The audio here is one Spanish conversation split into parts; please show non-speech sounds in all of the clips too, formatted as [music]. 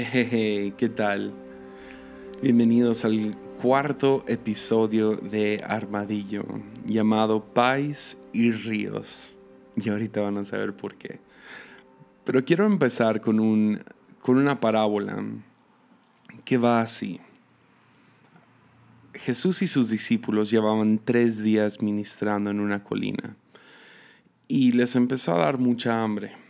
Hey, [laughs] ¿qué tal? Bienvenidos al cuarto episodio de Armadillo llamado Pais y Ríos. Y ahorita van a saber por qué. Pero quiero empezar con, un, con una parábola que va así. Jesús y sus discípulos llevaban tres días ministrando en una colina y les empezó a dar mucha hambre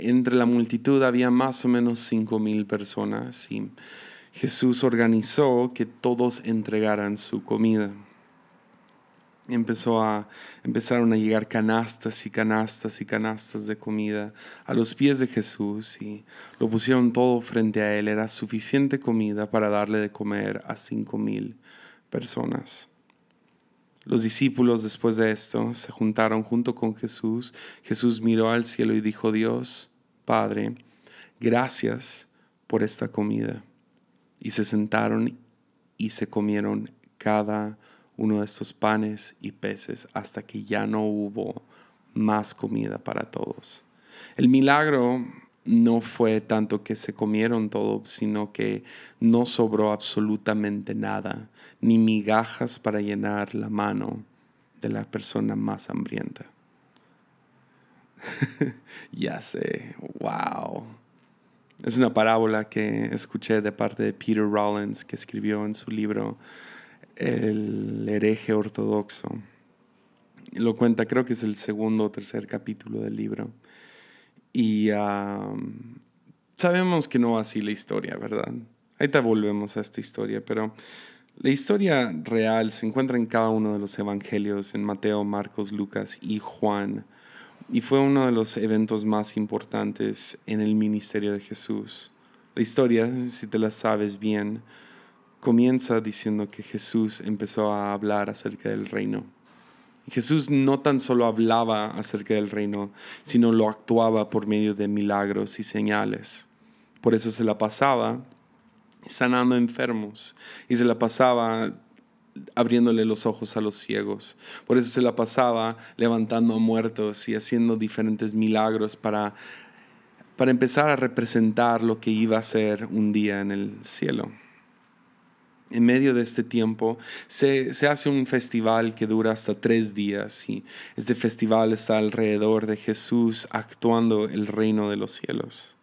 entre la multitud había más o menos cinco mil personas y Jesús organizó que todos entregaran su comida. Empezó a, empezaron a llegar canastas y canastas y canastas de comida a los pies de Jesús y lo pusieron todo frente a él. Era suficiente comida para darle de comer a cinco mil personas. Los discípulos después de esto se juntaron junto con Jesús. Jesús miró al cielo y dijo, Dios, Padre, gracias por esta comida. Y se sentaron y se comieron cada uno de estos panes y peces hasta que ya no hubo más comida para todos. El milagro no fue tanto que se comieron todo, sino que no sobró absolutamente nada, ni migajas para llenar la mano de la persona más hambrienta. [laughs] ya sé, wow. Es una parábola que escuché de parte de Peter Rollins, que escribió en su libro El hereje ortodoxo. Lo cuenta, creo que es el segundo o tercer capítulo del libro. Y sabemos que no va así la historia, ¿verdad? Ahorita volvemos a esta historia, pero la historia real se encuentra en cada uno de los evangelios, en Mateo, Marcos, Lucas y Juan. Y fue uno de los eventos más importantes en el ministerio de Jesús. La historia, si te la sabes bien, comienza diciendo que Jesús empezó a hablar acerca del reino Jesús no tan solo hablaba acerca del reino, sino lo actuaba por medio de milagros y señales. Por eso se la pasaba sanando enfermos. Y se la pasaba abriéndole los ojos a los ciegos. Por eso se la pasaba levantando a muertos y haciendo diferentes milagros para, para empezar a representar lo que iba a ser un día en el cielo. En medio de este tiempo se, hace un festival que dura hasta tres días y este festival está alrededor de Jesús actuando el reino de los cielos,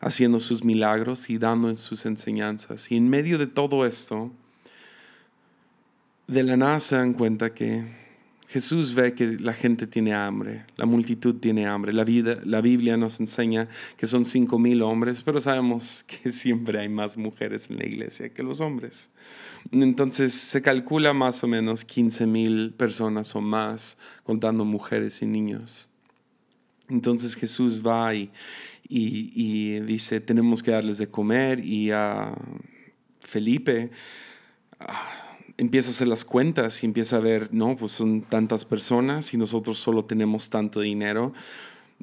haciendo sus milagros y dando sus enseñanzas. Y en medio de todo esto, de la nada se dan cuenta que Jesús ve que la gente tiene hambre, la multitud tiene hambre. La, vida, la Biblia nos enseña que son cinco mil hombres, pero sabemos [laughs] que siempre hay más mujeres en la iglesia que los hombres. Entonces se calcula más o menos 15 mil personas o más, contando mujeres y niños. Entonces Jesús va y, y dice, tenemos que darles de comer y a Felipe empieza a hacer las cuentas y empieza a ver, no, pues son tantas personas y nosotros solo tenemos tanto dinero.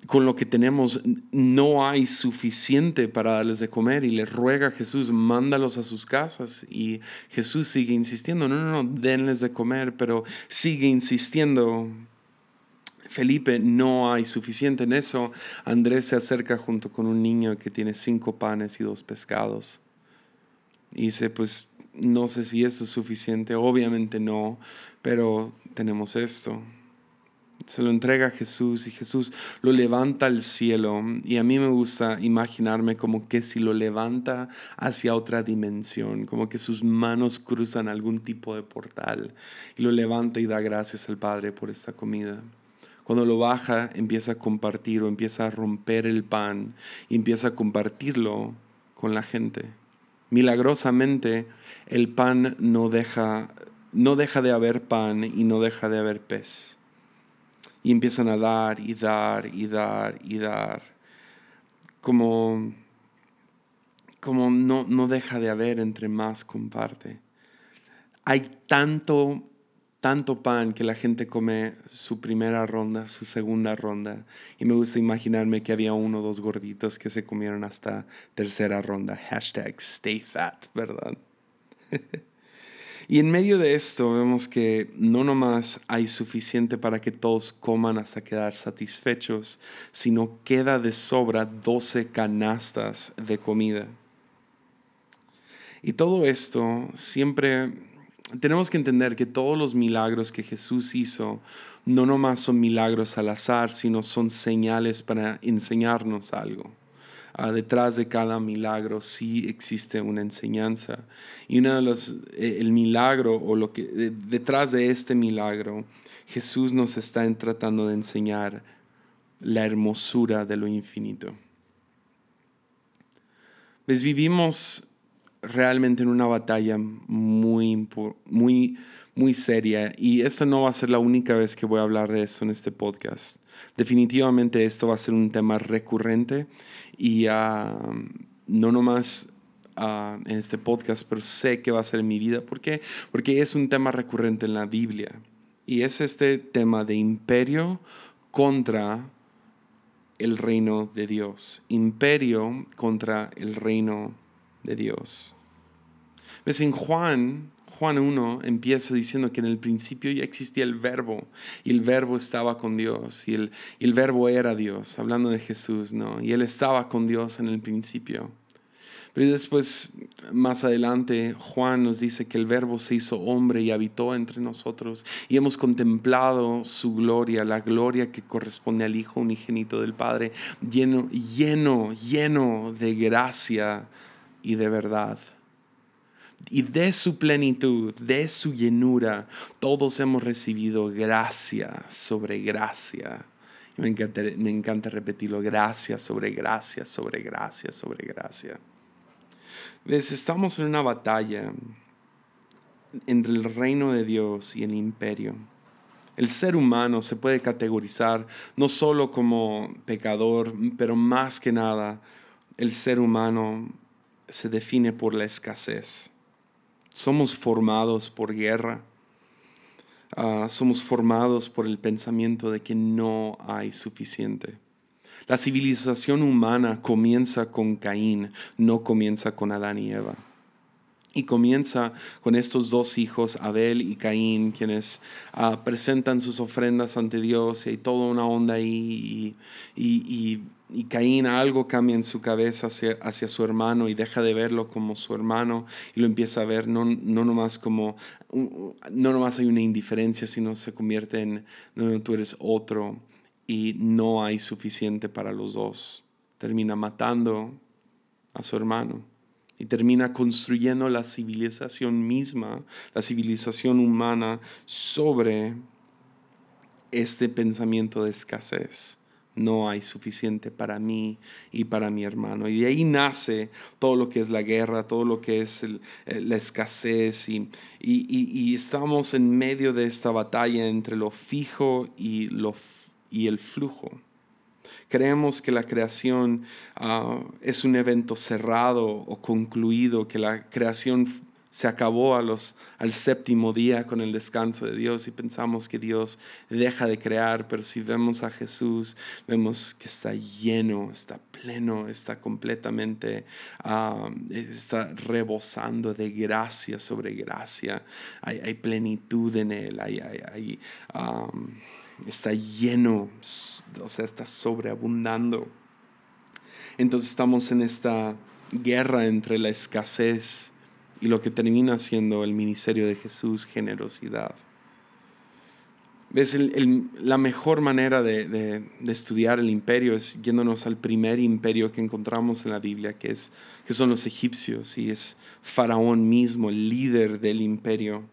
Con lo que tenemos no hay suficiente para darles de comer y le ruega a Jesús, mándalos a sus casas. Y Jesús sigue insistiendo, no, no, no, denles de comer, pero sigue insistiendo. Felipe, no hay suficiente en eso. Andrés se acerca junto con un niño que tiene cinco panes y dos pescados. Y dice, pues no sé si esto es suficiente, obviamente no, pero tenemos esto. Se lo entrega a Jesús y Jesús lo levanta al cielo y a mí me gusta imaginarme como que si lo levanta hacia otra dimensión, como que sus manos cruzan algún tipo de portal y lo levanta y da gracias al Padre por esta comida. Cuando lo baja, empieza a compartir o empieza a romper el pan y empieza a compartirlo con la gente. Milagrosamente, el pan no deja, no deja de haber pan y no deja de haber pez. Y empiezan a dar y dar y dar y dar. Como, como no, no deja de haber entre más comparte. Hay tanto tanto pan que la gente come su primera ronda, su segunda ronda. Y me gusta imaginarme que había uno o dos gorditos que se comieron hasta tercera ronda. Hashtag stay fat, ¿verdad? [laughs] Y en medio de esto vemos que no nomás hay suficiente para que todos coman hasta quedar satisfechos, sino queda de sobra 12 canastas de comida. Y todo esto siempre tenemos que entender que todos los milagros que Jesús hizo no nomás son milagros al azar, sino son señales para enseñarnos algo. Ah, detrás de cada milagro sí existe una enseñanza. Y una de los, eh, el milagro o lo que detrás de este milagro, Jesús nos está tratando de enseñar la hermosura de lo infinito. ¿Ves? Vivimos realmente en una batalla muy, muy, muy seria y esta no va a ser la única vez que voy a hablar de eso en este podcast. Definitivamente esto va a ser un tema recurrente y uh, no nomás uh, en este podcast, pero sé que va a ser en mi vida. ¿Por qué? Porque es un tema recurrente en la Biblia. Y es este tema de imperio contra el reino de Dios. Imperio contra el reino de Dios. ¿Ves? En Juan Juan 1 empieza diciendo que en el principio ya existía el verbo y el verbo estaba con Dios y el, el verbo era Dios, hablando de Jesús, ¿no? Y él estaba con Dios en el principio. Pero después, más adelante, Juan nos dice que el verbo se hizo hombre y habitó entre nosotros y hemos contemplado su gloria, la gloria que corresponde al Hijo unigénito del Padre, lleno, lleno, lleno de gracia y de verdad y de su plenitud, de su llenura, todos hemos recibido gracia sobre gracia. Me encanta, me encanta repetirlo, gracia sobre gracia, sobre gracia, sobre gracia. ¿Ves? Estamos en una batalla entre el reino de Dios y el imperio. El ser humano se puede categorizar no solo como pecador, pero más que nada, el ser humano se define por la escasez. Somos formados por guerra. Ah, somos formados por el pensamiento de que no hay suficiente. La civilización humana comienza con Caín, no comienza con Adán y Eva. Y comienza con estos dos hijos, Abel y Caín, quienes ah, presentan sus ofrendas ante Dios y hay toda una onda ahí. y y Caín algo cambia en su cabeza hacia, su hermano y deja de verlo como su hermano y lo empieza a ver no, no nomás como, no nomás hay una indiferencia, sino se convierte en, no, tú eres otro y no hay suficiente para los dos. Termina matando a su hermano y termina construyendo la civilización misma, la civilización humana sobre este pensamiento de escasez no hay suficiente para mí y para mi hermano. Y de ahí nace todo lo que es la guerra, todo lo que es la escasez y, y, estamos en medio de esta batalla entre lo fijo y, lo, y el flujo. Creemos que la creación ah, es un evento cerrado o concluido, que la creación se acabó a los, al séptimo día con el descanso de Dios y pensamos que Dios deja de crear, pero si vemos a Jesús, vemos que está lleno, está pleno, está completamente, ah, está rebosando de gracia sobre gracia. Hay, plenitud en Él, hay, está lleno, o sea, está sobreabundando. Entonces estamos en esta guerra entre la escasez, y lo que termina siendo el ministerio de Jesús, generosidad. ¿Ves? la mejor manera de, estudiar el imperio es yéndonos al primer imperio que encontramos en la Biblia, que, es, que son los egipcios, y es Faraón mismo, el líder del imperio,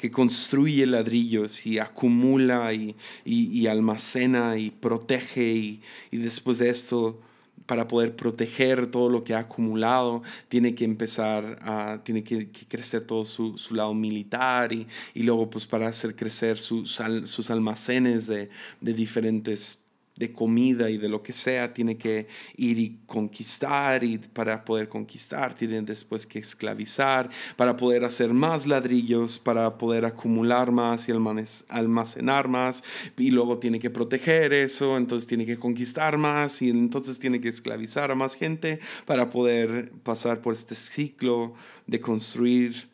que construye ladrillos y acumula y, y almacena y protege, y, y después de esto para poder proteger todo lo que ha acumulado, tiene que empezar a, tiene que, crecer todo su, su, lado militar y, y, luego pues para hacer crecer sus, sus almacenes de, de diferentes de comida y de lo que sea, tiene que ir y conquistar y para poder conquistar tienen después que esclavizar, para poder hacer más ladrillos, para poder acumular más y almacenar más y luego tiene que proteger eso, entonces tiene que conquistar más y entonces tiene que esclavizar a más gente para poder pasar por este ciclo de construir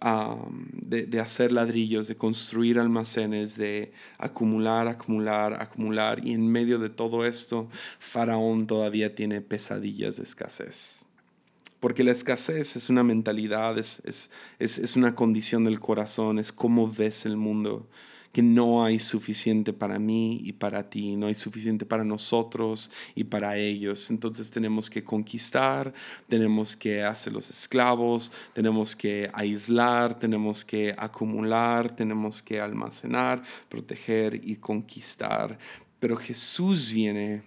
de, de, hacer ladrillos, de construir almacenes, de acumular, acumular, acumular. Y en medio de todo esto, Faraón todavía tiene pesadillas de escasez. Porque la escasez es una mentalidad, es, es, es, es una condición del corazón, es cómo ves el mundo que no hay suficiente para mí y para ti, no hay suficiente para nosotros y para ellos. Entonces tenemos que conquistar, tenemos que hacer los esclavos, tenemos que aislar, tenemos que acumular, tenemos que almacenar, proteger y conquistar. Pero Jesús viene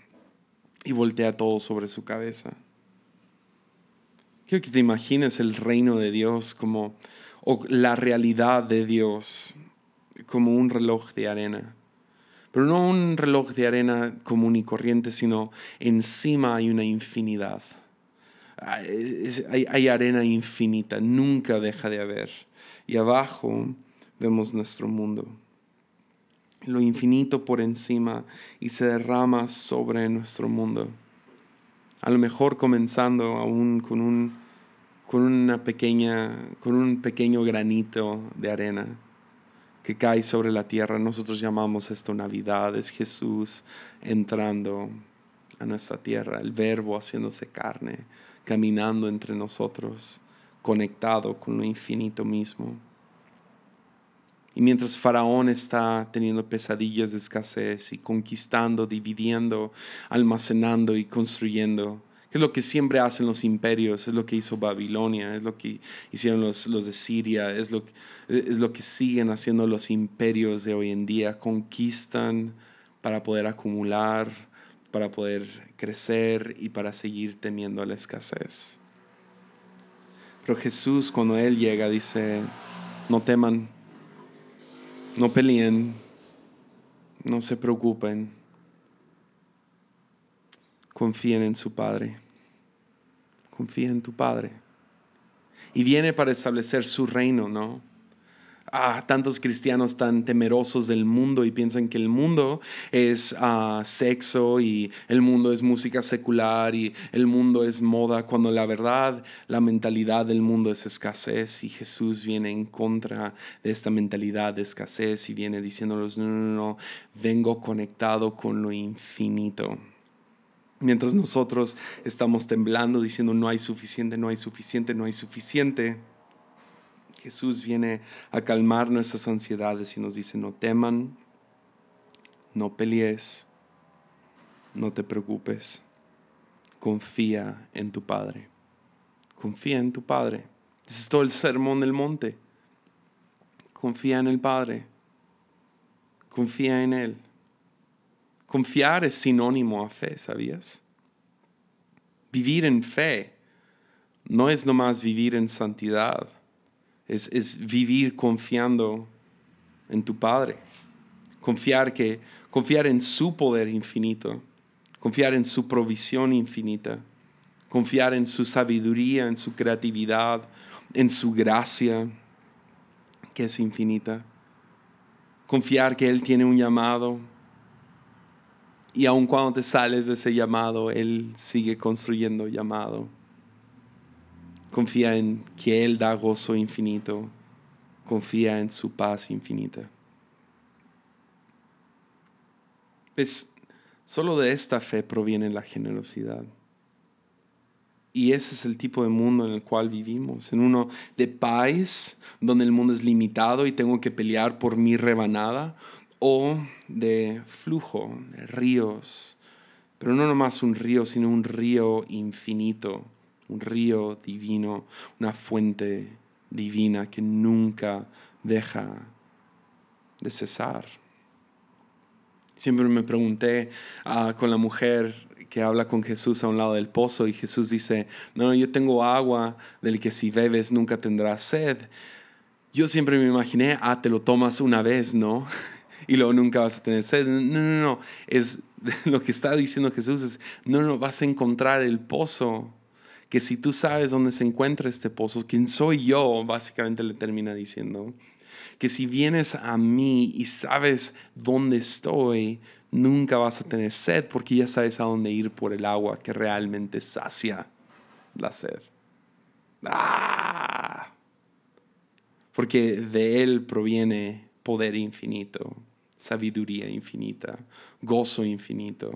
y voltea todo sobre su cabeza. Quiero que te imagines el reino de Dios como o la realidad de Dios como un reloj de arena. Pero no un reloj de arena común y corriente, sino encima hay una infinidad. Hay, arena infinita, nunca deja de haber. Y abajo vemos nuestro mundo. Lo infinito por encima y se derrama sobre nuestro mundo. A lo mejor comenzando aún con un, con una pequeña, con un pequeño granito de arena que cae sobre la tierra. Nosotros llamamos esto Navidad, es Jesús entrando a nuestra tierra, el verbo haciéndose carne, caminando entre nosotros, conectado con lo infinito mismo. Y mientras Faraón está teniendo pesadillas de escasez y conquistando, dividiendo, almacenando y construyendo, es lo que siempre hacen los imperios, es lo que hizo Babilonia, es lo que hicieron los, los de Siria, es lo, es lo que siguen haciendo los imperios de hoy en día. Conquistan para poder acumular, para poder crecer y para seguir temiendo la escasez. Pero Jesús cuando Él llega dice, no teman, no peleen, no se preocupen, confíen en su Padre confía en tu Padre. Y viene para establecer su reino, ¿no? Ah, tantos cristianos tan temerosos del mundo y piensan que el mundo es ah, sexo y el mundo es música secular y el mundo es moda, cuando la verdad, la mentalidad del mundo es escasez y Jesús viene en contra de esta mentalidad de escasez y viene diciéndolos, no, no, no, vengo conectado con lo infinito. Mientras nosotros estamos temblando diciendo no hay suficiente, no hay suficiente, no hay suficiente, Jesús viene a calmar nuestras ansiedades y nos dice no teman, no pelees, no te preocupes, confía en tu Padre, confía en tu Padre. Ese es todo el sermón del monte. Confía en el Padre, confía en Él. Confiar es sinónimo a fe, ¿sabías? Vivir en fe no es nomás vivir en santidad, es, es vivir confiando en tu Padre. Confiar, que, confiar en su poder infinito, confiar en su provisión infinita, confiar en su sabiduría, en su creatividad, en su gracia, que es infinita. Confiar que Él tiene un llamado y aun cuando te sales de ese llamado, Él sigue construyendo llamado. Confía en que Él da gozo infinito. Confía en su paz infinita. Pues solo de esta fe proviene la generosidad. Y ese es el tipo de mundo en el cual vivimos, en uno de paz, donde el mundo es limitado y tengo que pelear por mi rebanada, o de flujo, ríos, pero no nomás un río, sino un río infinito, un río divino, una fuente divina que nunca deja de cesar. Siempre me pregunté ah, con la mujer que habla con Jesús a un lado del pozo y Jesús dice, no, yo tengo agua del que si bebes nunca tendrás sed. Yo siempre me imaginé, ah, te lo tomas una vez, ¿no? [laughs] y luego nunca vas a tener sed. No, no, no. Es, [laughs] lo que está diciendo Jesús es, no, no, vas a encontrar el pozo. Que si tú sabes dónde se encuentra este pozo, quién soy yo, básicamente le termina diciendo. Que si vienes a mí y sabes dónde estoy, nunca vas a tener sed porque ya sabes a dónde ir por el agua que realmente sacia la sed. ¡Ah! porque de Él proviene poder infinito, sabiduría infinita, gozo infinito,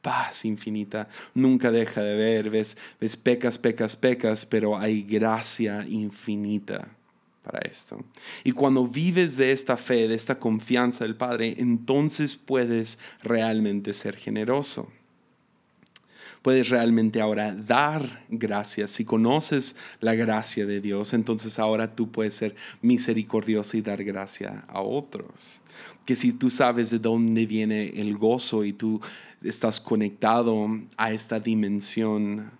paz infinita. Nunca deja de ver, ves, ves pecas, pecas, pecas, pero hay gracia infinita para esto. Y cuando vives de esta fe, de esta confianza del Padre, entonces puedes realmente ser generoso puedes realmente ahora dar gracias. Si conoces la gracia de Dios, entonces ahora tú puedes ser misericordioso y dar gracia a otros. Que si tú sabes de dónde viene el gozo y tú estás conectado a esta dimensión,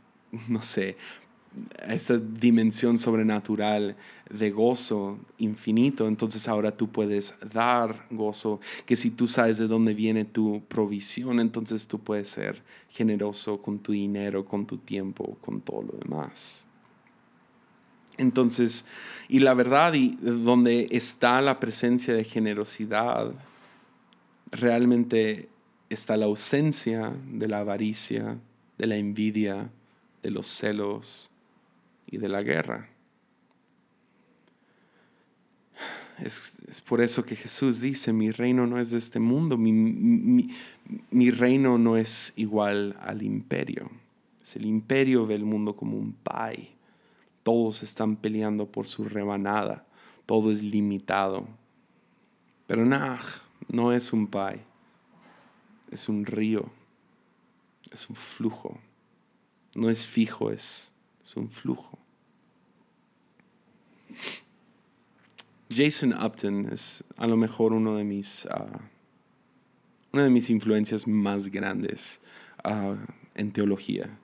no sé, esa dimensión sobrenatural de gozo infinito, entonces ahora tú puedes dar gozo, que si tú sabes de dónde viene tu provisión, entonces tú puedes ser generoso con tu dinero, con tu tiempo, con todo lo demás. Entonces, y la verdad, y donde está la presencia de generosidad, realmente está la ausencia de la avaricia, de la envidia, de los celos, y de la guerra. Es, por eso que Jesús dice, mi reino no es de este mundo, mi, mi, reino no es igual al imperio. Es el imperio ve el mundo como un pay. Todos están peleando por su rebanada, todo es limitado. Pero nah, no es un pay, es un río, es un flujo. No es fijo, es es un flujo. Jason Upton es a lo mejor uno de mis, ah, una de mis influencias más grandes ah, en teología.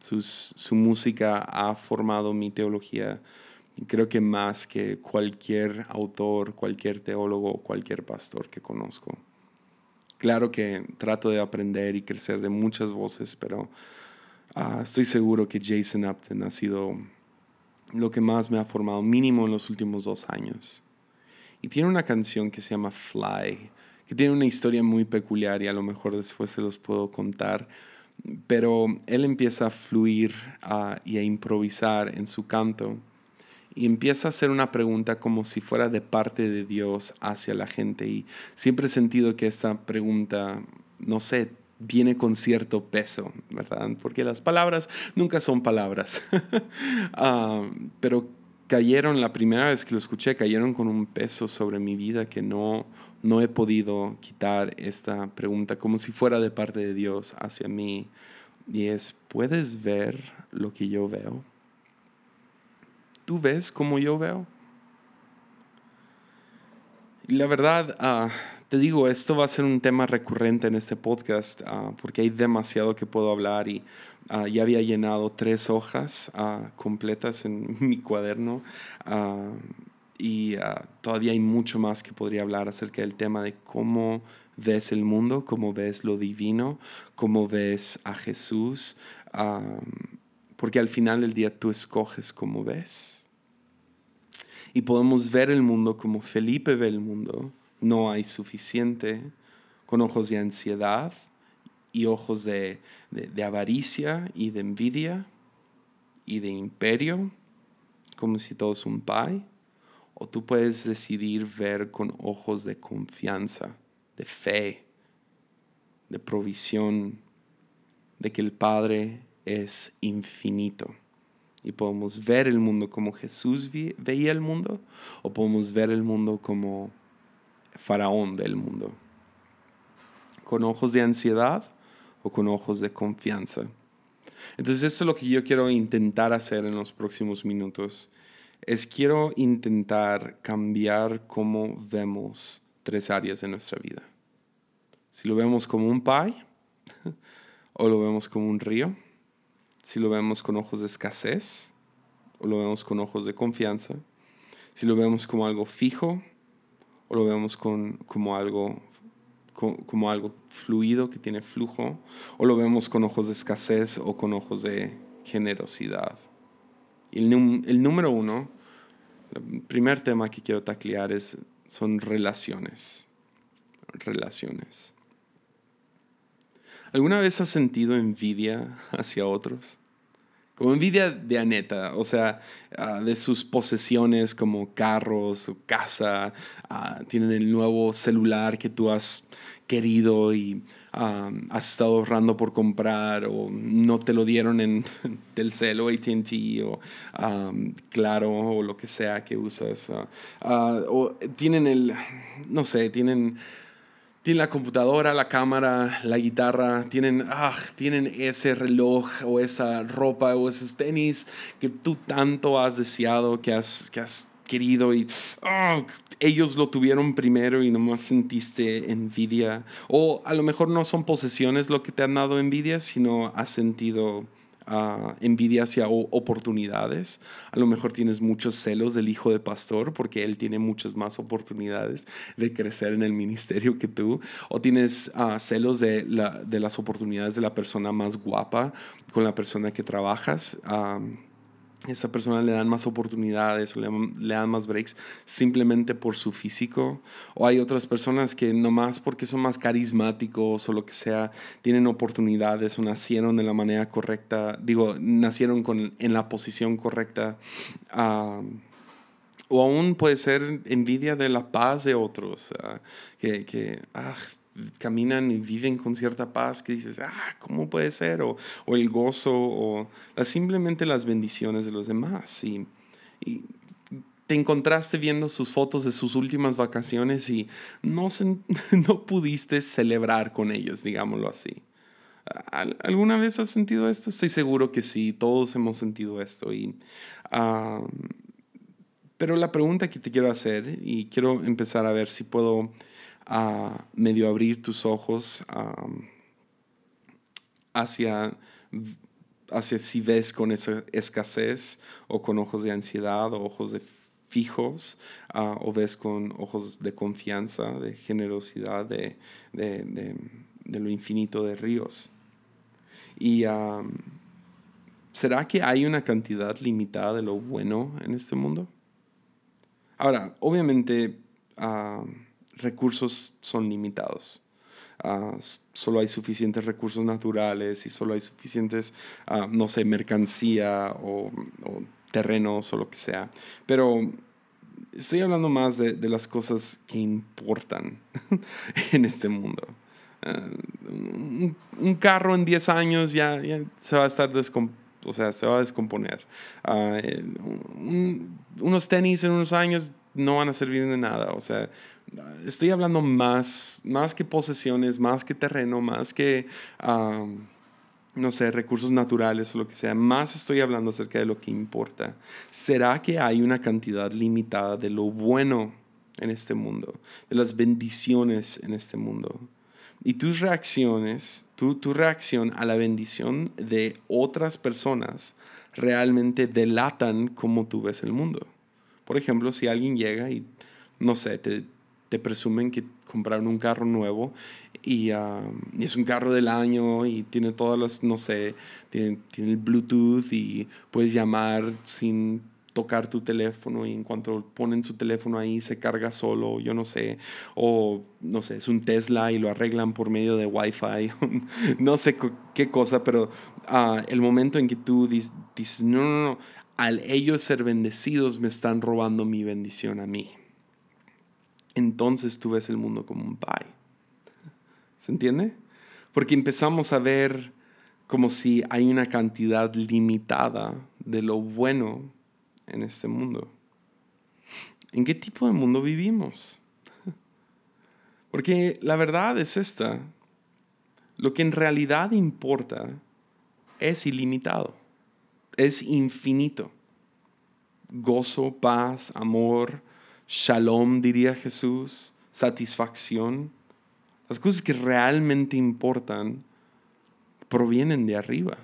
su música ha formado mi teología, creo que más que cualquier autor, cualquier teólogo, cualquier pastor que conozco. Claro que trato de aprender y crecer de muchas voces, pero Ah, estoy seguro que Jason Upton ha sido lo que más me ha formado, mínimo en los últimos dos años. Y tiene una canción que se llama Fly, que tiene una historia muy peculiar y a lo mejor después se los puedo contar. Pero él empieza a fluir ah, y a improvisar en su canto y empieza a hacer una pregunta como si fuera de parte de Dios hacia la gente. Y siempre he sentido que esta pregunta, no sé, viene con cierto peso, ¿verdad? Porque las palabras nunca son palabras. [laughs] Ah, pero cayeron, la primera vez que lo escuché, cayeron con un peso sobre mi vida que no, no he podido quitar esta pregunta, como si fuera de parte de Dios hacia mí. Y es, ¿puedes ver lo que yo veo? ¿Tú ves como yo veo? Y la verdad, uh, te digo, esto va a ser un tema recurrente en este podcast ah, porque hay demasiado que puedo hablar y ah, ya había llenado tres hojas ah, completas en [laughs] mi cuaderno y todavía hay mucho más que podría hablar acerca del tema de cómo ves el mundo, cómo ves lo divino, cómo ves a Jesús, porque al final del día tú escoges cómo ves. Y podemos ver el mundo como Felipe ve el mundo, no hay suficiente, con ojos de ansiedad y ojos de, avaricia y de envidia y de imperio, como si todo es un pay, o tú puedes decidir ver con ojos de confianza, de fe, de provisión, de que el Padre es infinito. Y podemos ver el mundo como Jesús veía el mundo, o podemos ver el mundo como faraón del mundo. Con ojos de ansiedad o con ojos de confianza. Entonces esto es lo que yo quiero intentar hacer en los próximos minutos. Es quiero intentar cambiar cómo vemos tres áreas de nuestra vida. Si lo vemos como un pie [laughs] o lo vemos como un río. Si lo vemos con ojos de escasez o lo vemos con ojos de confianza. Si lo vemos como algo fijo o lo vemos con, como, algo, como algo fluido que tiene flujo, o lo vemos con ojos de escasez o con ojos de generosidad. el, el número uno, el primer tema que quiero taclear es, son relaciones. Relaciones. ¿Alguna vez has sentido envidia hacia otros? Como envidia de Aneta, o sea, ah, de sus posesiones como carros o casa, ah, tienen el nuevo celular que tú has querido y ah, has estado ahorrando por comprar o no te lo dieron en [laughs] del celo ATT o claro o lo que sea que usas. o tienen el, no sé, tienen tienen la computadora, la cámara, la guitarra, tienen, ah, tienen ese reloj o esa ropa o esos tenis que tú tanto has deseado, que has, que has querido y ah, ellos lo tuvieron primero y nomás sentiste envidia. O a lo mejor no son posesiones lo que te han dado envidia, sino has sentido envidia hacia oportunidades. A lo mejor tienes muchos celos del hijo de pastor porque él tiene muchas más oportunidades de crecer en el ministerio que tú. O tienes ah, celos de, la, de, las oportunidades de la persona más guapa con la persona que trabajas esa persona le dan más oportunidades o le, dan más breaks simplemente por su físico. O hay otras personas que nomás porque son más carismáticos o lo que sea, tienen oportunidades o nacieron de la manera correcta, digo, nacieron con, en la posición correcta. o aún puede ser envidia de la paz de otros, ah, que, que ah, caminan y viven con cierta paz que dices, ah, ¿cómo puede ser? O, o el gozo, o simplemente las bendiciones de los demás. Y, y, te encontraste viendo sus fotos de sus últimas vacaciones y no, [laughs] no pudiste celebrar con ellos, digámoslo así. ¿Alguna vez has sentido esto? Estoy seguro que sí, todos hemos sentido esto. Y, pero la pregunta que te quiero hacer, y quiero empezar a ver si puedo a medio abrir tus ojos hacia, hacia si ves con esa escasez o con ojos de ansiedad o ojos de fijos ah, o ves con ojos de confianza, de generosidad, de, de, lo infinito de ríos. Y ¿será que hay una cantidad limitada de lo bueno en este mundo? Ahora, obviamente recursos son limitados. Ah, solo hay suficientes recursos naturales y solo hay suficientes, ah, no sé, mercancía o, terrenos o lo que sea. Pero estoy hablando más de, las cosas que importan [laughs] en este mundo. Ah, un, carro en 10 años ya, se va a estar o sea, se va a descomponer. Eh, unos tenis en unos años no van a servir de nada. O sea, estoy hablando más, más que posesiones, más que terreno, más que, no sé, recursos naturales o lo que sea. Más estoy hablando acerca de lo que importa. ¿Será que hay una cantidad limitada de lo bueno en este mundo, de las bendiciones en este mundo? Y tus reacciones, tu, tu reacción a la bendición de otras personas realmente delatan cómo tú ves el mundo. Por ejemplo, si alguien llega y, no sé, te, te presumen que compraron un carro nuevo y, es un carro del año y tiene todas las, no sé, tiene, tiene el Bluetooth y puedes llamar sin tocar tu teléfono y en cuanto ponen su teléfono ahí se carga solo, yo no sé, o no sé, es un Tesla y lo arreglan por medio de Wi-Fi, [laughs] no sé qué cosa, pero uh, el momento en que tú dices, no, no, no, al ellos ser bendecidos me están robando mi bendición a mí. Entonces tú ves el mundo como un pie. ¿Se entiende? Porque empezamos a ver como si hay una cantidad limitada de lo bueno en este mundo. ¿En qué tipo de mundo vivimos? Porque la verdad es esta. Lo que en realidad importa es ilimitado es infinito. Gozo, paz, amor, shalom, diría Jesús, satisfacción. Las cosas que realmente importan provienen de arriba,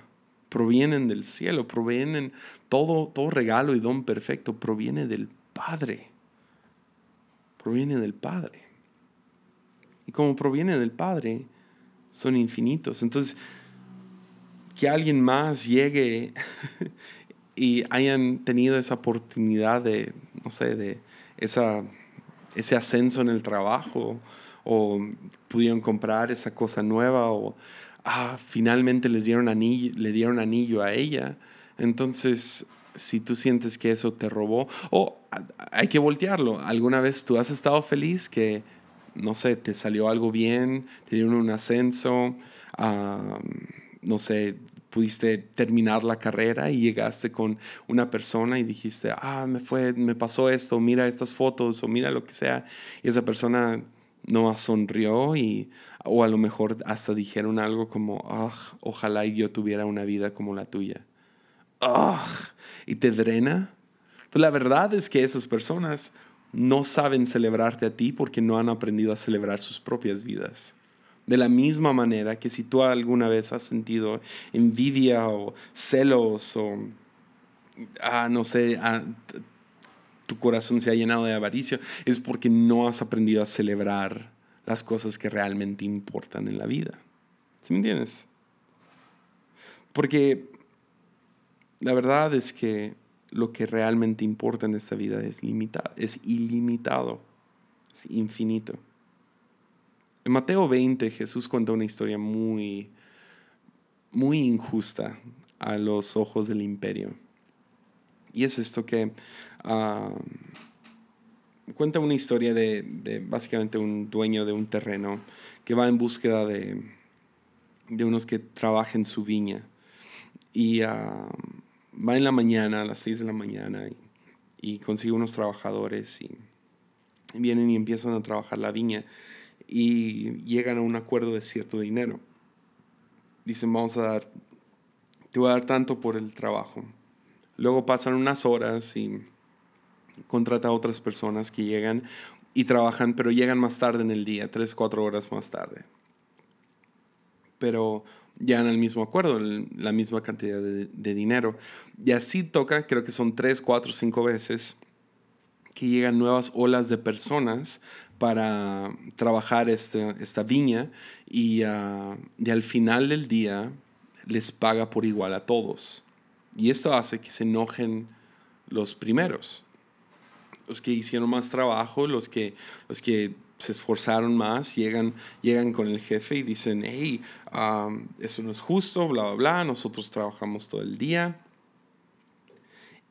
provienen del cielo, provienen todo, todo regalo y don perfecto proviene del Padre. Proviene del Padre. Y como proviene del Padre, son infinitos. Entonces, que alguien más llegue [laughs] y hayan tenido esa oportunidad de, no sé, de esa, ese ascenso en el trabajo o pudieron comprar esa cosa nueva o ah, finalmente les dieron anillo, le dieron anillo a ella. Entonces, si tú sientes que eso te robó, o hay que voltearlo. ¿Alguna vez tú has estado feliz que, no sé, te salió algo bien, te dieron un ascenso, no sé, pudiste terminar la carrera y llegaste con una persona y dijiste, ah, me fue, me pasó esto, mira estas fotos o mira lo que sea. Y esa persona no sonrió y, o a lo mejor hasta dijeron algo como, ah, ojalá yo tuviera una vida como la tuya. Ah, y te drena. Pues la verdad es que esas personas no saben celebrarte a ti porque no han aprendido a celebrar sus propias vidas. De la misma manera que si tú alguna vez has sentido envidia o celos o, ah, no sé, ah, tu corazón se ha llenado de avaricia, es porque no has aprendido a celebrar las cosas que realmente importan en la vida. ¿Sí me entiendes? Porque la verdad es que lo que realmente importa en esta vida es, limitado, es ilimitado, es infinito. En Mateo 20 Jesús cuenta una historia muy, muy injusta a los ojos del imperio. Y es esto que ah, cuenta una historia de, básicamente un dueño de un terreno que va en búsqueda de, de unos que trabajen su viña. Y ah, va en la mañana, a las 6 de la mañana, y, y consigue unos trabajadores y vienen y empiezan a trabajar la viña y llegan a un acuerdo de cierto dinero. Dicen, vamos a dar, te voy a dar tanto por el trabajo. Luego pasan unas horas y contrata a otras personas que llegan y trabajan, pero llegan más tarde en el día, tres, cuatro horas más tarde. Pero llegan al mismo acuerdo, la misma cantidad de, de dinero. Y así toca, creo que son tres, cuatro, cinco veces que llegan nuevas olas de personas para trabajar este, esta viña y, uh, y, al final del día les paga por igual a todos. Y esto hace que se enojen los primeros, los que hicieron más trabajo, los que, los que se esforzaron más, llegan, llegan con el jefe y dicen, hey, um, eso no es justo, bla, bla, bla, nosotros trabajamos todo el día.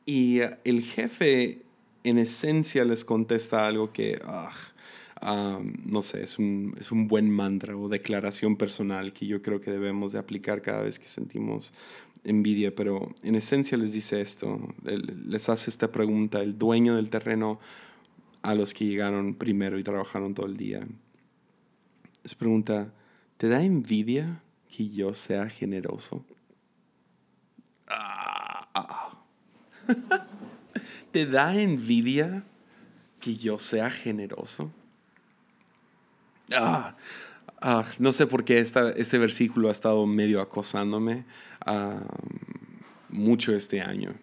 Y el jefe en esencia les contesta algo que, ah, no sé, es un, es un buen mantra o declaración personal que yo creo que debemos de aplicar cada vez que sentimos envidia, pero en esencia les dice esto, les hace esta pregunta el dueño del terreno a los que llegaron primero y trabajaron todo el día. Les pregunta, ¿te da envidia que yo sea generoso? Ah, ah. [laughs] ¿Te da envidia que yo sea generoso? Ah, ah, no sé por qué este versículo ha estado medio acosándome ah, mucho este año.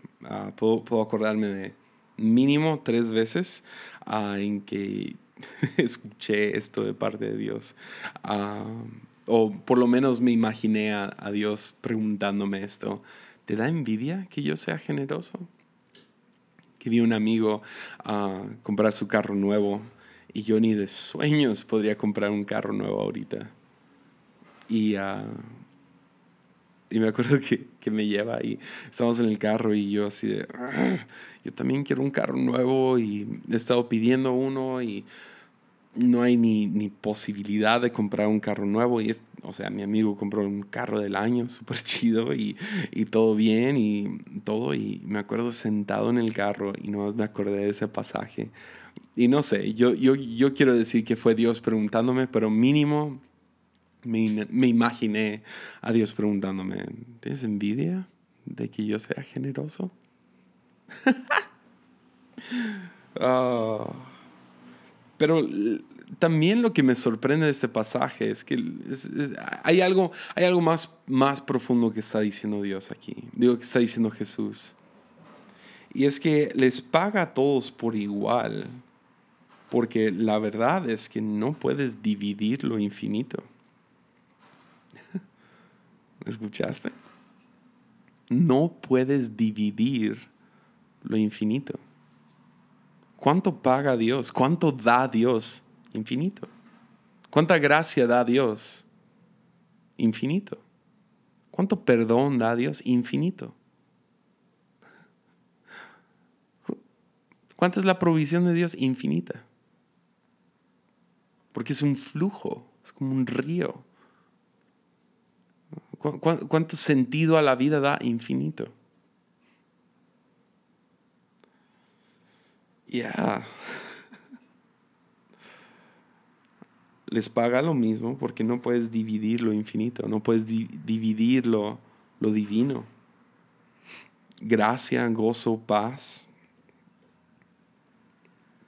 Puedo, acordarme de mínimo tres veces en que [laughs] escuché esto de parte de Dios. o por lo menos me imaginé a Dios preguntándome esto. ¿Te da envidia que yo sea generoso? Que vi un amigo comprar su carro nuevo y yo ni de sueños podría comprar un carro nuevo ahorita. Y, uh, y me acuerdo que, que, me lleva y estamos en el carro y yo así de, ah, yo también quiero un carro nuevo y he estado pidiendo uno y no hay ni, ni posibilidad de comprar un carro nuevo. Y es, o sea, mi amigo compró un carro del año [laughs] súper chido y, y, todo bien y todo. Y me acuerdo sentado en el carro y no me acordé de ese pasaje y no sé, yo, yo, yo quiero decir que fue Dios preguntándome, pero mínimo me, me imaginé a Dios preguntándome, ¿tienes envidia de que yo sea generoso? [laughs] Ah, pero también lo que me sorprende de este pasaje es que hay algo, hay algo más, más profundo que está diciendo Dios aquí. Digo que está diciendo Jesús. Y es que les paga a todos por igual porque la verdad es que no puedes dividir lo infinito. [laughs] ¿Escuchaste? No puedes dividir lo infinito. ¿Cuánto paga Dios? ¿Cuánto da Dios? Infinito. ¿Cuánta gracia da Dios? Infinito. ¿Cuánto perdón da Dios? Infinito. ¿Cuánta es la provisión de Dios? Infinita. Porque es un flujo, es como un río. ¿Cuánto sentido a la vida da? Infinito. Les paga lo mismo porque no puedes dividir lo infinito, no puedes dividir lo, lo divino. Gracia, gozo, paz.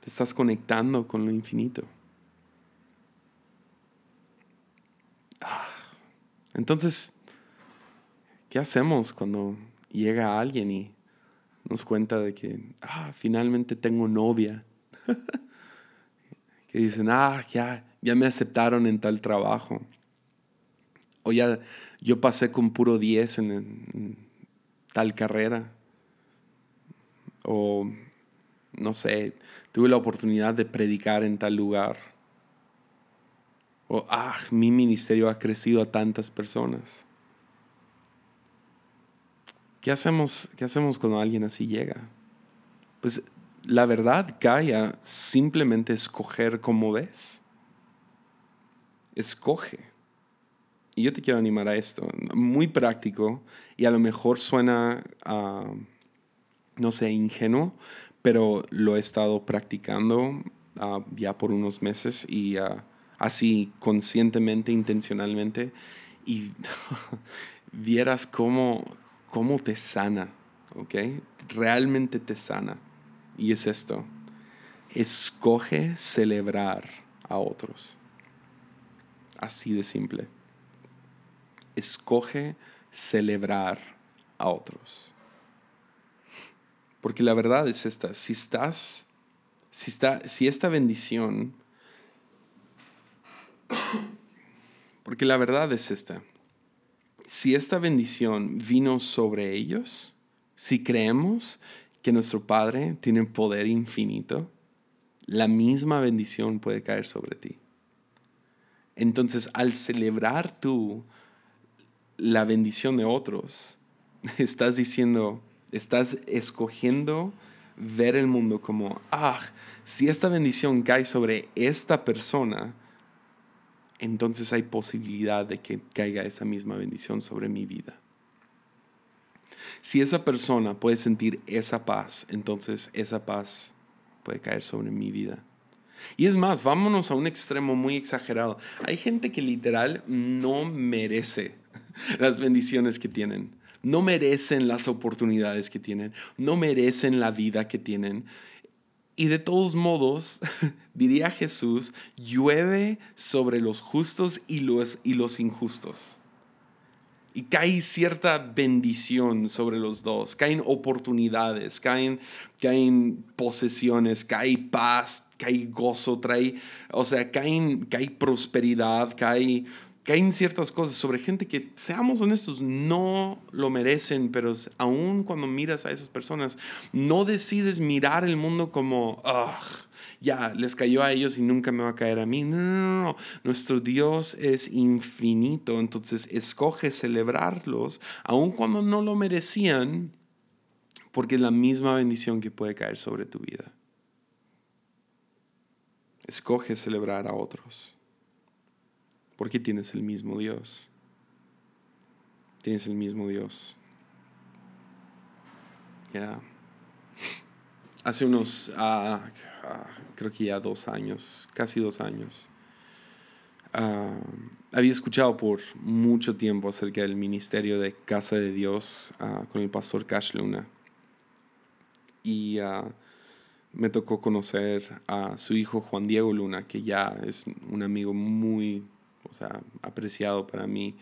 Te estás conectando con lo infinito. Ah. Entonces, ¿Qué hacemos cuando llega alguien y nos cuenta de que, ah, finalmente tengo novia? [laughs] que dicen, ah, ya, ya me aceptaron en tal trabajo. O ya yo pasé con puro 10 en, en tal carrera. O, no sé, tuve la oportunidad de predicar en tal lugar. O, ah, mi ministerio ha crecido a tantas personas. ¿Qué hacemos, ¿Qué hacemos cuando alguien así llega? Pues la verdad cae a simplemente escoger como ves. Escoge. Y yo te quiero animar a esto. Muy práctico y a lo mejor suena, no sé, ingenuo, pero lo he estado practicando ah, ya por unos meses y ah, así conscientemente, intencionalmente. Y [laughs] vieras cómo, cómo te sana, ¿ok? Realmente te sana. Y es esto. Escoge celebrar a otros. Así de simple. Escoge celebrar a otros. Porque la verdad es esta, si estás, si, está, si esta bendición, [coughs] porque la verdad es esta, si esta bendición vino sobre ellos, si creemos que nuestro Padre tiene poder infinito, la misma bendición puede caer sobre ti. Entonces, al celebrar tú la bendición de otros, [laughs] estás diciendo, estás escogiendo ver el mundo como, ah, si esta bendición cae sobre esta persona, entonces hay posibilidad de que caiga esa misma bendición sobre mi vida. Si esa persona puede sentir esa paz, entonces esa paz puede caer sobre mi vida. Y es más, vámonos a un extremo muy exagerado. Hay gente que literal no merece [laughs] las bendiciones que tienen. No merecen las oportunidades que tienen. No merecen la vida que tienen. Y de todos modos, [laughs] diría Jesús, llueve sobre los justos y los, y los injustos. Y cae cierta bendición sobre los dos, caen oportunidades, caen, caen posesiones, cae paz, cae gozo, trae, o sea, caen, cae prosperidad, cae caen ciertas cosas sobre gente que, seamos honestos, no lo merecen, pero aún cuando miras a esas personas, no decides mirar el mundo como, ya, les cayó a ellos y nunca me va a caer a mí. No, no, no, Nuestro Dios es infinito, entonces escoge celebrarlos, aun cuando no lo merecían, porque es la misma bendición que puede caer sobre tu vida. Escoge celebrar a otros. Porque tienes el mismo Dios. Tienes el mismo Dios. Ya. Hace unos, ah, creo que ya dos años, casi dos años, ah, había escuchado por mucho tiempo acerca del ministerio de Casa de Dios con el pastor Cash Luna. Y me tocó conocer a su hijo Juan Diego Luna, que ya es un amigo muy o sea, apreciado para mí.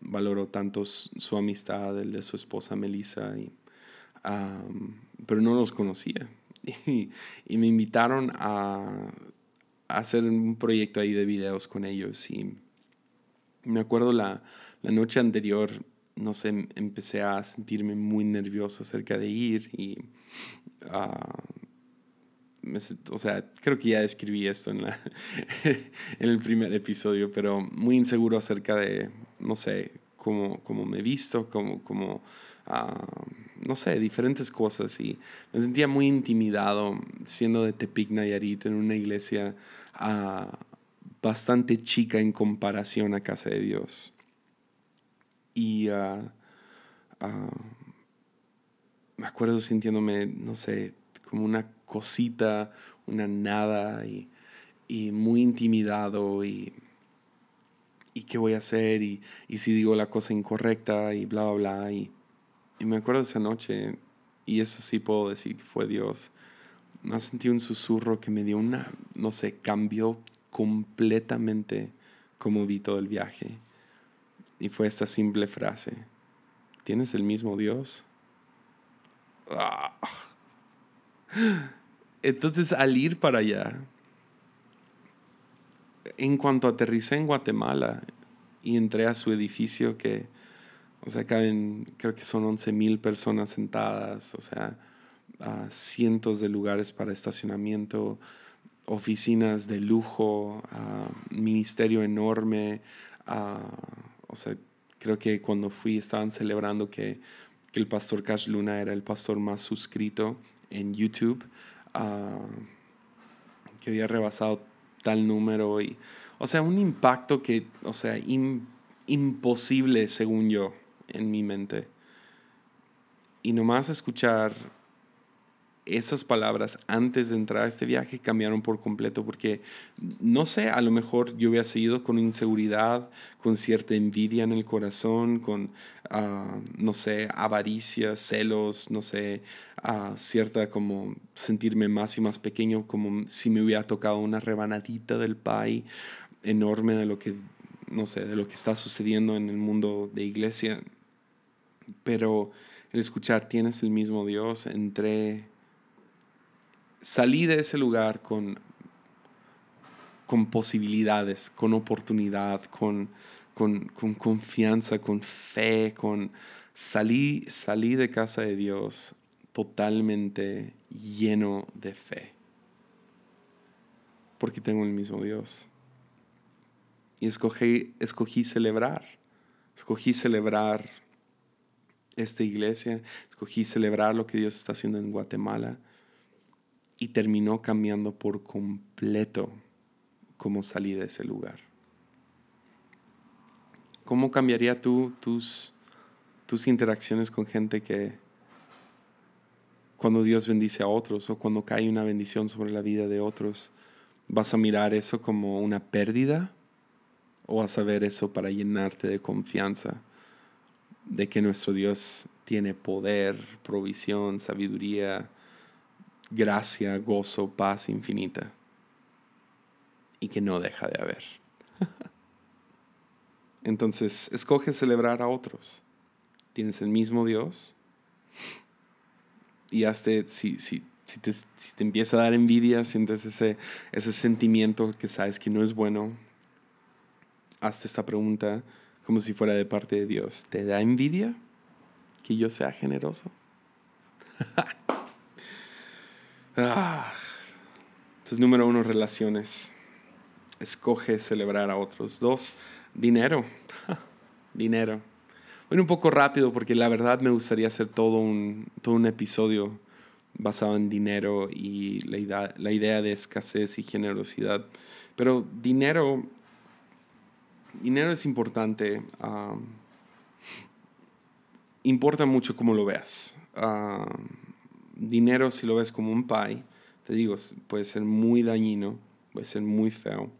valoro tanto su amistad, el de su esposa Melissa, y, pero no los conocía. [laughs] Y, me invitaron a, hacer un proyecto ahí de videos con ellos. Y me acuerdo la, la noche anterior, no sé, empecé a sentirme muy nervioso acerca de ir y o sea, creo que ya escribí esto en, la, [laughs] en el primer episodio, pero muy inseguro acerca de, no sé, cómo, cómo me he visto, cómo, cómo no sé, diferentes cosas y me sentía muy intimidado siendo de Tepic Nayarit en una iglesia ah, bastante chica en comparación a Casa de Dios. Y ah, me acuerdo sintiéndome, no sé, como una cosita, una nada y, y muy intimidado y ¿y qué voy a hacer? Y, si digo la cosa incorrecta y bla, bla, bla. Y, me acuerdo esa noche, y eso sí puedo decir que fue Dios. Me sentí un susurro que me dio una, no sé, cambió completamente como vi todo el viaje. Y fue esta simple frase, ¿tienes el mismo Dios? Ah. Entonces al ir para allá, en cuanto aterricé en Guatemala y entré a su edificio que, o sea, caben, creo que son 11 mil personas sentadas, o sea, cientos de lugares para estacionamiento, oficinas de lujo, ministerio enorme, o sea, creo que cuando fui estaban celebrando que, que, el pastor Cash Luna era el pastor más suscrito en YouTube, que había rebasado tal número y, o sea, un impacto que, o sea, imposible según yo en mi mente. Y nomás escuchar esas palabras antes de entrar a este viaje cambiaron por completo porque no sé, a lo mejor yo hubiera seguido con inseguridad, con cierta envidia en el corazón, con, ah, no sé, avaricia, celos, no sé, uh, cierta como sentirme más y más pequeño, como si me hubiera tocado una rebanadita del pie enorme de lo que, no sé, de lo que está sucediendo en el mundo de iglesia. Pero el escuchar, tienes el mismo Dios, entré salí de ese lugar con, con posibilidades, con oportunidad, con, con, confianza, con fe, con salí, salí de casa de Dios totalmente lleno de fe. Porque tengo el mismo Dios. Y escogí, escogí celebrar. Escogí celebrar esta iglesia. Escogí celebrar lo que Dios está haciendo en Guatemala y terminó cambiando por completo cómo salí de ese lugar. ¿Cómo cambiaría tú tus, tus interacciones con gente que cuando Dios bendice a otros o cuando cae una bendición sobre la vida de otros, vas a mirar eso como una pérdida o vas a ver eso para llenarte de confianza de que nuestro Dios tiene poder, provisión, sabiduría, gracia, gozo, paz infinita y que no deja de haber. [laughs] Entonces, escoge celebrar a otros. Tienes el mismo Dios y hazte, si, si, si, te, si te empieza a dar envidia, sientes ese, ese sentimiento que sabes que no es bueno, hazte esta pregunta como si fuera de parte de Dios. ¿Te da envidia que yo sea generoso? [laughs] Ah. Entonces, número uno, relaciones. Escoge celebrar a otros. Dos, dinero. [laughs] dinero. Voy un poco rápido porque la verdad me gustaría hacer todo un, todo un episodio basado en dinero y la idea, la idea de escasez y generosidad. Pero dinero, dinero es importante. importa mucho cómo lo veas dinero, si lo ves como un pie, te digo, puede ser muy dañino, puede ser muy feo.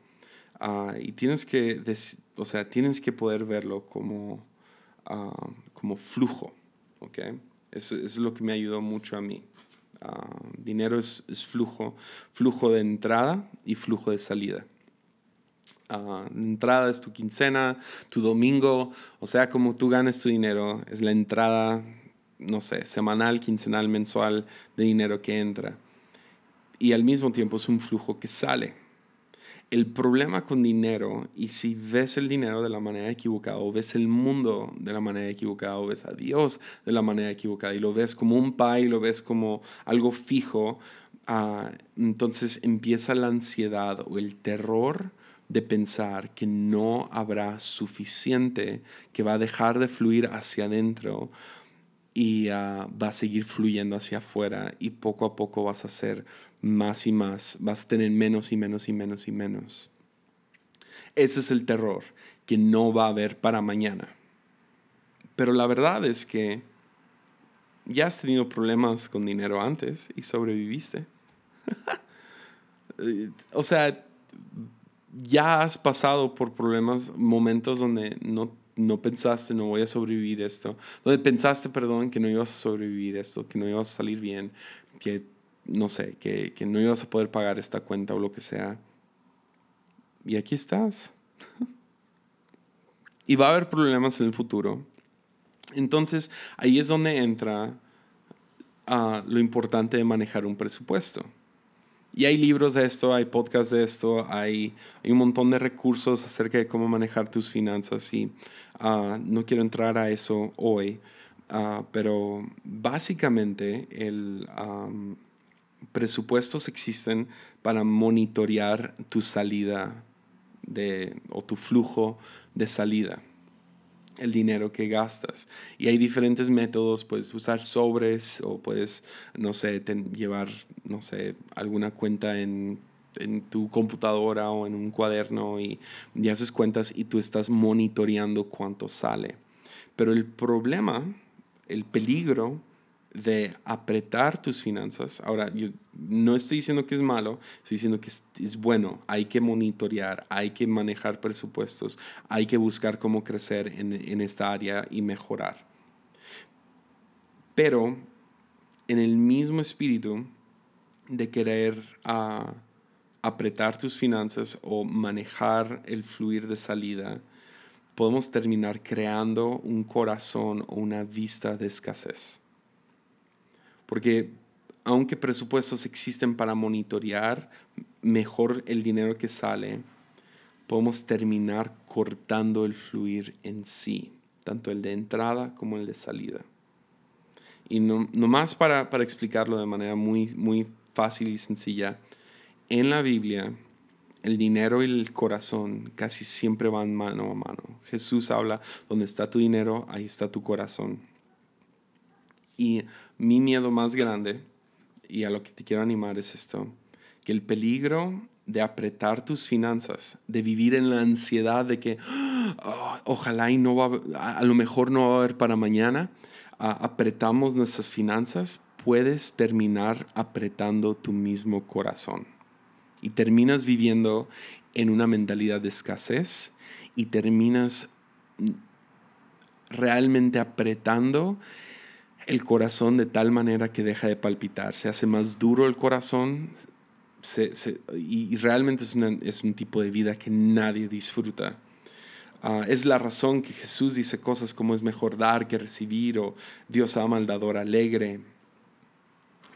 Ah, y tienes que, o sea, tienes que poder verlo como, ah, como flujo, ¿ok? Eso, es lo que me ayudó mucho a mí. Ah, dinero es, es, flujo, flujo de entrada y flujo de salida. entrada es tu quincena, tu domingo, o sea, como tú ganes tu dinero, es la entrada no sé, semanal, quincenal, mensual de dinero que entra. Y al mismo tiempo es un flujo que sale. El problema con dinero, y si ves el dinero de la manera equivocada, o ves el mundo de la manera equivocada, o ves a Dios de la manera equivocada, y lo ves como un pie, lo ves como algo fijo, ah, entonces empieza la ansiedad o el terror de pensar que no habrá suficiente, que va a dejar de fluir hacia adentro y ah, va a seguir fluyendo hacia afuera y poco a poco vas a hacer más y más, vas a tener menos y menos y menos y menos. Ese es el terror que no va a haber para mañana. Pero la verdad es que ya has tenido problemas con dinero antes y sobreviviste. [laughs] o sea, ya has pasado por problemas, momentos donde no no pensaste, no voy a sobrevivir esto, donde pensaste, perdón, que no ibas a sobrevivir esto, que no ibas a salir bien, que no sé, que, que no ibas a poder pagar esta cuenta o lo que sea. Y aquí estás. [laughs] y va a haber problemas en el futuro. Entonces, ahí es donde entra uh, lo importante de manejar un presupuesto. Y hay libros de esto, hay podcasts de esto, hay, hay un montón de recursos acerca de cómo manejar tus finanzas y ah, no quiero entrar a eso hoy, uh, pero básicamente el, presupuestos existen para monitorear tu salida de, o tu flujo de salida el dinero que gastas. Y hay diferentes métodos, puedes usar sobres o puedes, no sé, llevar, no sé, alguna cuenta en, en, tu computadora o en un cuaderno y, y haces cuentas y tú estás monitoreando cuánto sale. Pero el problema, el peligro de apretar tus finanzas. Ahora, yo no estoy diciendo que es malo, estoy diciendo que es, bueno. Hay que monitorear, hay que manejar presupuestos, hay que buscar cómo crecer en, esta área y mejorar. Pero en el mismo espíritu de querer ah, apretar tus finanzas o manejar el fluir de salida, podemos terminar creando un corazón o una vista de escasez. Porque aunque presupuestos existen para monitorear mejor el dinero que sale, podemos terminar cortando el fluir en sí, tanto el de entrada como el de salida. Y no, más para, para, explicarlo de manera muy, muy fácil y sencilla, en la Biblia el dinero y el corazón casi siempre van mano a mano. Jesús habla, donde está tu dinero, ahí está tu corazón. Y mi miedo más grande, y a lo que te quiero animar es esto, que el peligro de apretar tus finanzas, de vivir en la ansiedad de que ah, ojalá y no va a, lo mejor no va a haber para mañana, apretamos nuestras finanzas, puedes terminar apretando tu mismo corazón. Y terminas viviendo en una mentalidad de escasez y terminas realmente apretando el corazón de tal manera que deja de palpitar, se hace más duro el corazón y, realmente es, es, un tipo de vida que nadie disfruta. Ah, es la razón que Jesús dice cosas como es mejor dar que recibir o Dios ama al dador alegre.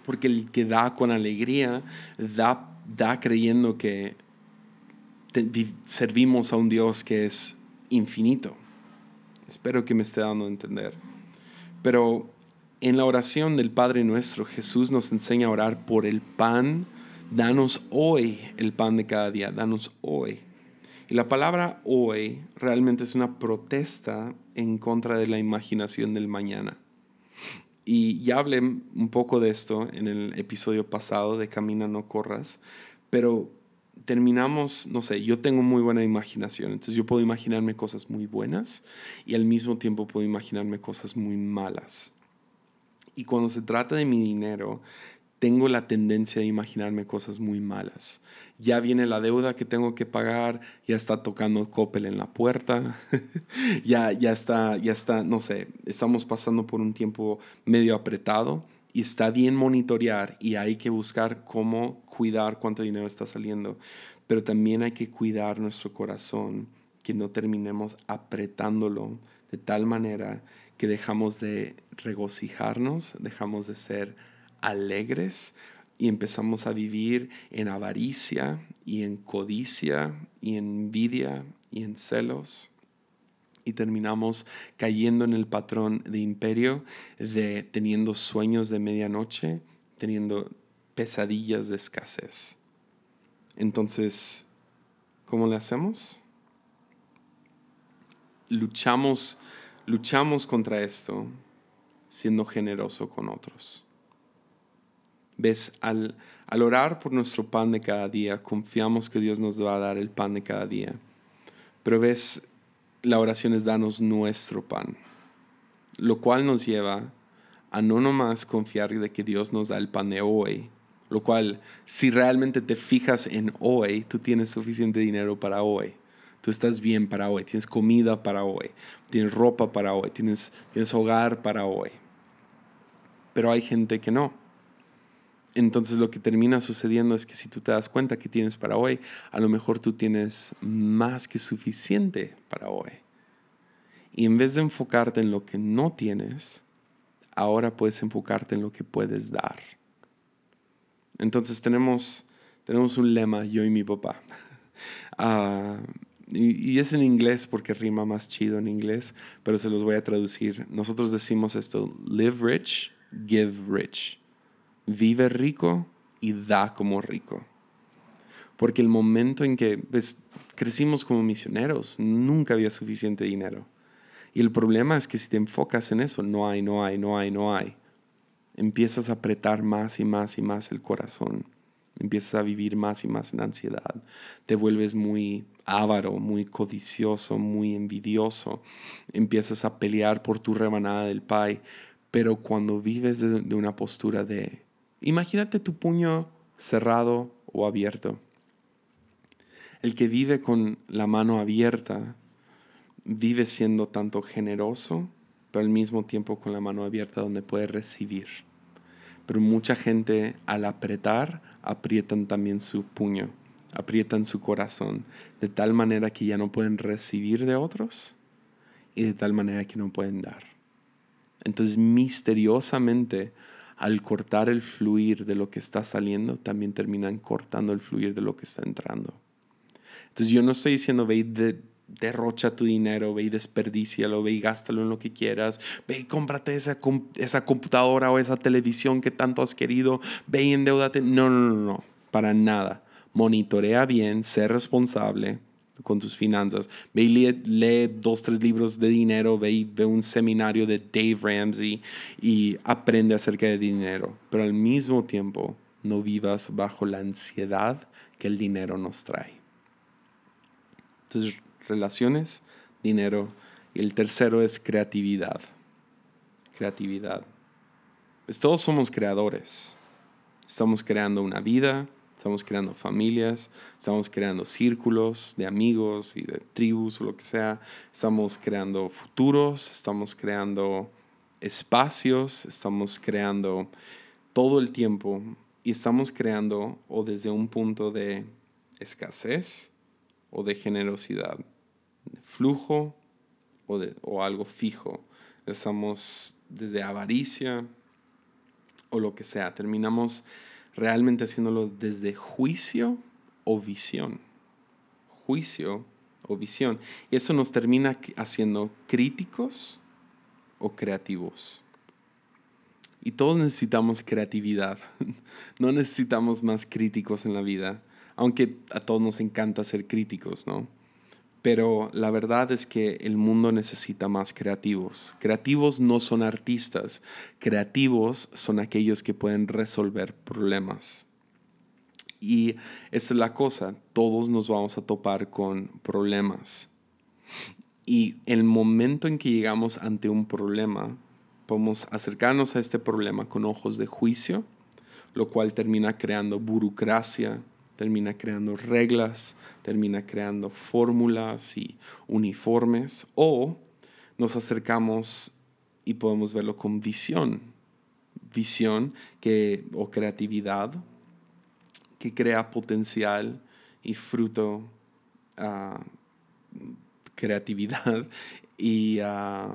Porque el que da con alegría da, da creyendo que servimos a un Dios que es infinito. Espero que me esté dando a entender. Pero en la oración del Padre nuestro, Jesús nos enseña a orar por el pan. Danos hoy el pan de cada día, danos hoy. Y la palabra hoy realmente es una protesta en contra de la imaginación del mañana. Y ya hablé un poco de esto en el episodio pasado de Camina, no corras, pero terminamos, no sé, yo tengo muy buena imaginación, entonces yo puedo imaginarme cosas muy buenas y al mismo tiempo puedo imaginarme cosas muy malas. Y cuando se trata de mi dinero, tengo la tendencia de imaginarme cosas muy malas. Ya viene la deuda que tengo que pagar, ya está tocando Coppel en la puerta, [laughs] ya, ya, está, ya está, no sé, estamos pasando por un tiempo medio apretado y está bien monitorear y hay que buscar cómo cuidar cuánto dinero está saliendo, pero también hay que cuidar nuestro corazón, que no terminemos apretándolo de tal manera que dejamos de regocijarnos, dejamos de ser alegres y empezamos a vivir en avaricia y en codicia y en envidia y en celos. Y terminamos cayendo en el patrón de imperio de teniendo sueños de medianoche, teniendo pesadillas de escasez. Entonces, ¿cómo le hacemos? Luchamos luchamos contra esto siendo generoso con otros. ¿Ves? Al, al orar por nuestro pan de cada día, confiamos que Dios nos va a dar el pan de cada día. Pero ves, la oración es danos nuestro pan, lo cual nos lleva a no nomás confiar de que Dios nos da el pan de hoy, lo cual si realmente te fijas en hoy, tú tienes suficiente dinero para hoy. Tú estás bien para hoy, tienes comida para hoy, tienes ropa para hoy, tienes, tienes hogar para hoy. Pero hay gente que no. Entonces lo que termina sucediendo es que si tú te das cuenta que tienes para hoy, a lo mejor tú tienes más que suficiente para hoy. Y en vez de enfocarte en lo que no tienes, ahora puedes enfocarte en lo que puedes dar. Entonces tenemos, tenemos un lema, yo y mi papá. [laughs] Ah, y, es en inglés porque rima más chido en inglés, pero se los voy a traducir. Nosotros decimos esto, live rich, give rich. Vive rico y da como rico. Porque el momento en que pues, crecimos como misioneros, nunca había suficiente dinero. Y el problema es que si te enfocas en eso, no hay, no hay, no hay, no hay. Empiezas a apretar más y más y más el corazón. Empiezas a vivir más y más en ansiedad. Te vuelves muy avaro, muy codicioso, muy envidioso. Empiezas a pelear por tu rebanada del pay. Pero cuando vives de, de una postura de, imagínate tu puño cerrado o abierto. El que vive con la mano abierta vive siendo tanto generoso, pero al mismo tiempo con la mano abierta donde puede recibir. Pero mucha gente al apretar, aprietan también su puño, aprietan su corazón, de tal manera que ya no pueden recibir de otros y de tal manera que no pueden dar. Entonces, misteriosamente, al cortar el fluir de lo que está saliendo, también terminan cortando el fluir de lo que está entrando. Entonces, yo no estoy diciendo, ve de, derrocha tu dinero, ve y desperdícialo, ve y gástalo en lo que quieras, ve y cómprate esa, esa computadora o esa televisión que tanto has querido, ve y endeudate. No, no, no, no, para nada. Monitorea bien, sé responsable con tus finanzas. Ve y lee, dos, tres libros de dinero, ve y ve un seminario de Dave Ramsey y aprende acerca de dinero. Pero al mismo tiempo, no vivas bajo la ansiedad que el dinero nos trae. Entonces, relaciones, dinero. Y el tercero es creatividad. Creatividad. Pues todos somos creadores. Estamos creando una vida, estamos creando familias, estamos creando círculos de amigos y de tribus o lo que sea. Estamos creando futuros, estamos creando espacios, estamos creando todo el tiempo y estamos creando o desde un punto de escasez o de generosidad flujo o, de, o algo fijo. Estamos desde avaricia o lo que sea. Terminamos realmente haciéndolo desde juicio o visión. Juicio o visión. Y eso nos termina haciendo críticos o creativos. Y todos necesitamos creatividad. [laughs] No necesitamos más críticos en la vida, aunque a todos nos encanta ser críticos, ¿no? Pero la verdad es que el mundo necesita más creativos. Creativos no son artistas, creativos son aquellos que pueden resolver problemas. Y esa es la cosa, todos nos vamos a topar con problemas. Y el momento en que llegamos ante un problema, podemos acercarnos a este problema con ojos de juicio, lo cual termina creando burocracia, termina creando reglas, termina creando fórmulas y uniformes, o nos acercamos y podemos verlo con visión, visión que, o creatividad que crea potencial y fruto, uh, creatividad [laughs] y uh,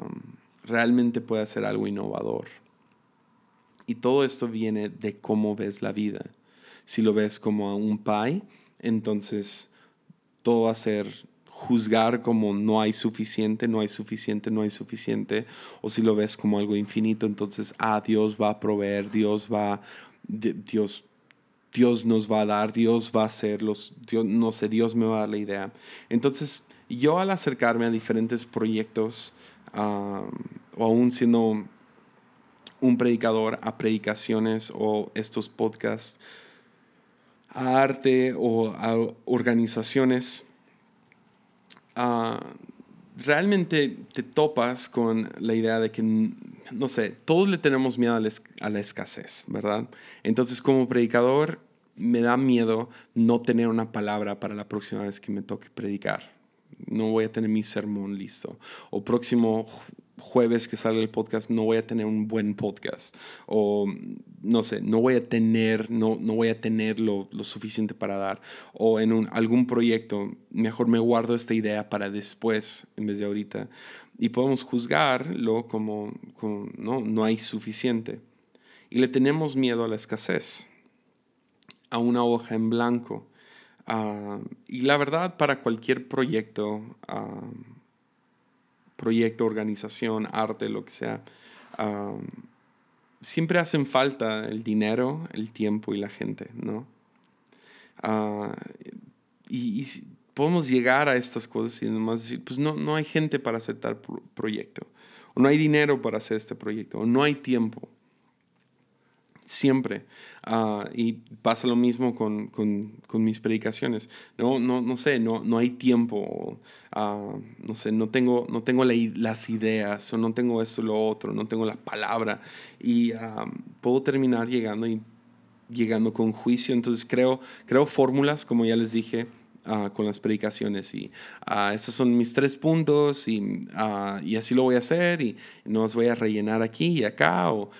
realmente puede hacer algo innovador. Y todo esto viene de cómo ves la vida. Si lo ves como un pie, entonces todo va a ser juzgar como no hay suficiente, no hay suficiente, no hay suficiente. O si lo ves como algo infinito, entonces, ah, Dios va a proveer, Dios va, Dios, Dios nos va a dar, Dios va a hacer, los, Dios, no sé, Dios me va a dar la idea. Entonces, yo al acercarme a diferentes proyectos, o aún siendo un predicador a predicaciones o estos podcasts, a arte o a organizaciones, uh, realmente te topas con la idea de que, no sé, todos le tenemos miedo a la, escasez, ¿verdad? Entonces como predicador me da miedo no tener una palabra para la próxima vez que me toque predicar. No voy a tener mi sermón listo. O próximo jueves que salga el podcast no voy a tener un buen podcast. O no sé, no voy a tener, no, no voy a tener lo, lo suficiente para dar. O en un, algún proyecto, mejor me guardo esta idea para después en vez de ahorita. Y podemos juzgarlo como, no, no hay suficiente. Y le tenemos miedo a la escasez, a una hoja en blanco. Uh, y la verdad, para cualquier proyecto, uh, proyecto, organización, arte, lo que sea, siempre hacen falta el dinero, el tiempo y la gente, ¿no? Ah, y, podemos llegar a estas cosas y nomás decir, pues no, no hay gente para hacer tal proyecto, o no hay dinero para hacer este proyecto, o no hay tiempo siempre. Ah, y pasa lo mismo con, con, mis predicaciones. No, no, no sé, no, no hay tiempo, uh, no sé, no tengo, no tengo las ideas, o no tengo esto o lo otro, no tengo la palabra. Y uh, puedo terminar llegando llegando con juicio. Entonces creo, creo fórmulas, como ya les dije, con las predicaciones. Y uh, esos son mis tres puntos y, y, así lo voy a hacer y no los voy a rellenar aquí y acá o,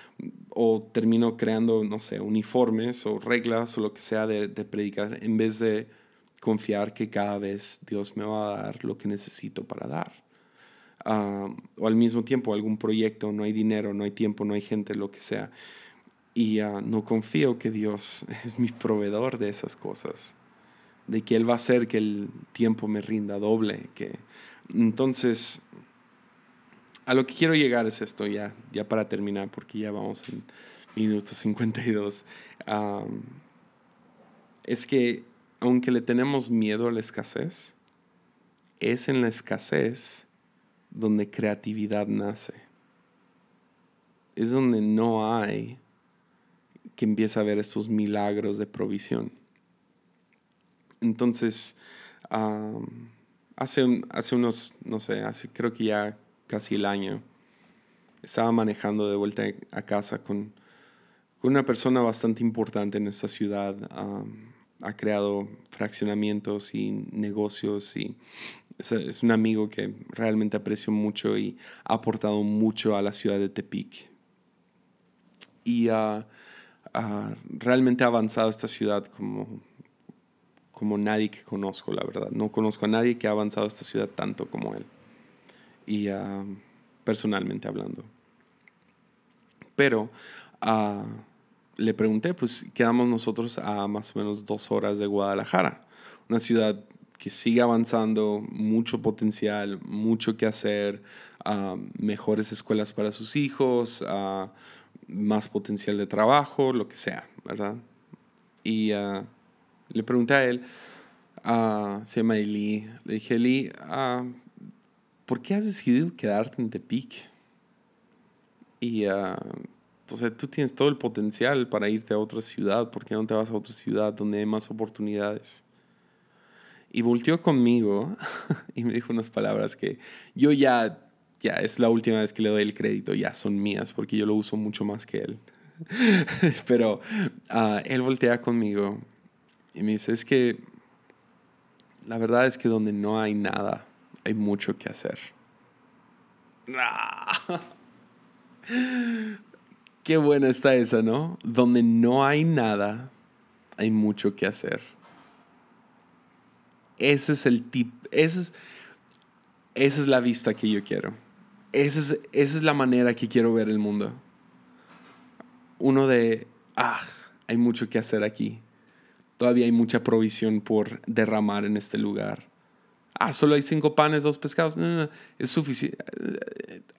o, termino creando, no sé, uniformes o reglas o lo que sea de, de, predicar en vez de confiar que cada vez Dios me va a dar lo que necesito para dar. o al mismo tiempo algún proyecto, no hay dinero, no hay tiempo, no hay gente, lo que sea. Y no confío que Dios [laughs] es mi proveedor de esas cosas de que Él va a hacer que el tiempo me rinda doble. Que... Entonces, a lo que quiero llegar es esto, ya, ya para terminar, porque ya vamos en minuto 52. es que aunque le tenemos miedo a la escasez, es en la escasez donde creatividad nace. Es donde no hay que empieza a haber esos milagros de provisión. Entonces, hace, hace unos, no sé, hace creo que ya casi el año, estaba manejando de vuelta a casa con, una persona bastante importante en esta ciudad. ha creado fraccionamientos y negocios y es, un amigo que realmente aprecio mucho y ha aportado mucho a la ciudad de Tepic. Y realmente ha avanzado esta ciudad como como nadie que conozco, la verdad. No conozco a nadie que ha avanzado esta ciudad tanto como él. Y personalmente hablando. Pero uh, le pregunté, pues quedamos nosotros a más o menos dos horas de Guadalajara, una ciudad que sigue avanzando, mucho potencial, mucho que hacer, uh, mejores escuelas para sus hijos, más potencial de trabajo, lo que sea, ¿verdad? Y le pregunté a él, se llama Eli, le dije, Eli, ¿por qué has decidido quedarte en Tepic? Y uh, entonces tú tienes todo el potencial para irte a otra ciudad, ¿por qué no te vas a otra ciudad donde hay más oportunidades? Y volteó conmigo [laughs] y me dijo unas palabras que yo ya, ya es la última vez que le doy el crédito, ya son mías, porque yo lo uso mucho más que él. [laughs] Pero él voltea conmigo y me dice, es que la verdad es que donde no hay nada, hay mucho que hacer. [laughs] Qué buena está esa, ¿no? Donde no hay nada, hay mucho que hacer. Ese es el tip, ese es, esa es la vista que yo quiero. Esa es, esa es la manera que quiero ver el mundo. Uno de, ah, hay mucho que hacer aquí todavía hay mucha provisión por derramar en este lugar. Ah, solo hay cinco panes, dos pescados. No, no, es suficiente.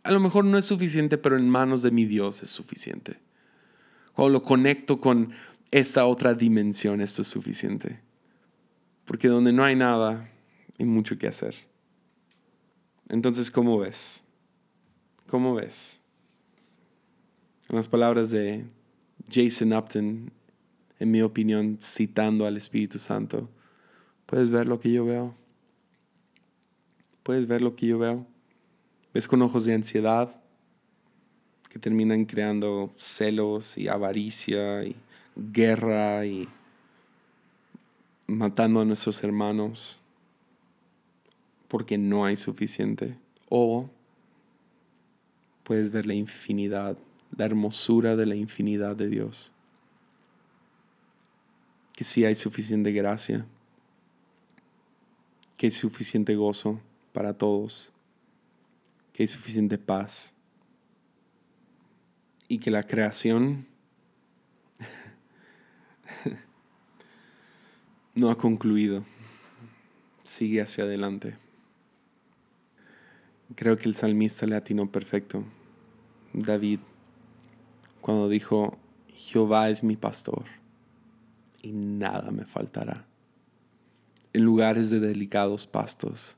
A lo mejor no es suficiente, pero en manos de mi Dios es suficiente. Cuando lo conecto con esta otra dimensión, esto es suficiente. Porque donde no hay nada, hay mucho que hacer. Entonces, ¿cómo ves? ¿Cómo ves? En las palabras de Jason Upton, en mi opinión, citando al Espíritu Santo, puedes ver lo que yo veo. Puedes ver lo que yo veo. Ves con ojos de ansiedad que terminan creando celos y avaricia y guerra y matando a nuestros hermanos porque no hay suficiente. O puedes ver la infinidad, la hermosura de la infinidad de Dios. Que sí hay suficiente gracia, que hay suficiente gozo para todos, que hay suficiente paz y que la creación [laughs] no ha concluido, sigue hacia adelante. Creo que el salmista le atinó perfecto. David, cuando dijo, Jehová es mi pastor y nada me faltará. En lugares de delicados pastos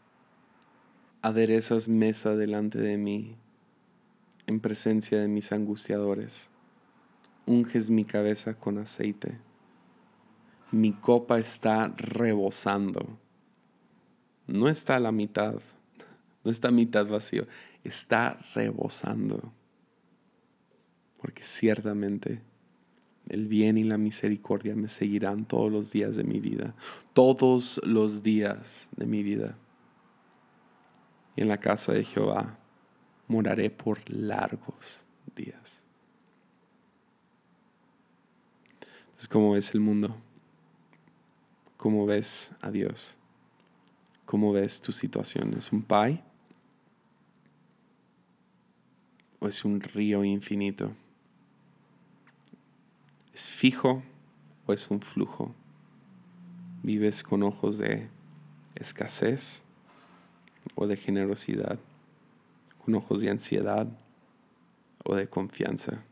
Aderezas mesa delante de mí, en presencia de mis angustiadores. Unges mi cabeza con aceite. Mi copa está rebosando. No está a la mitad no está mitad vacío, está rebosando. Porque ciertamente el bien y la misericordia me seguirán todos los días de mi vida, todos los días de mi vida. Y en la casa de Jehová moraré por largos días. Entonces, ¿cómo ves el mundo? ¿Cómo ves a Dios? ¿Cómo ves tu situación? ¿Es un pie? o es un río infinito? ¿Es fijo o es un flujo? ¿Vives con ojos de escasez o de generosidad? ¿Con ojos de ansiedad o de confianza?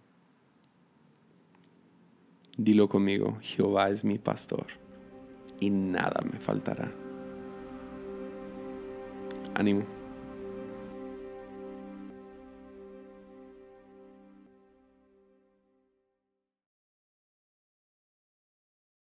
Dilo conmigo, Jehová es mi pastor y nada me faltará. Ánimo.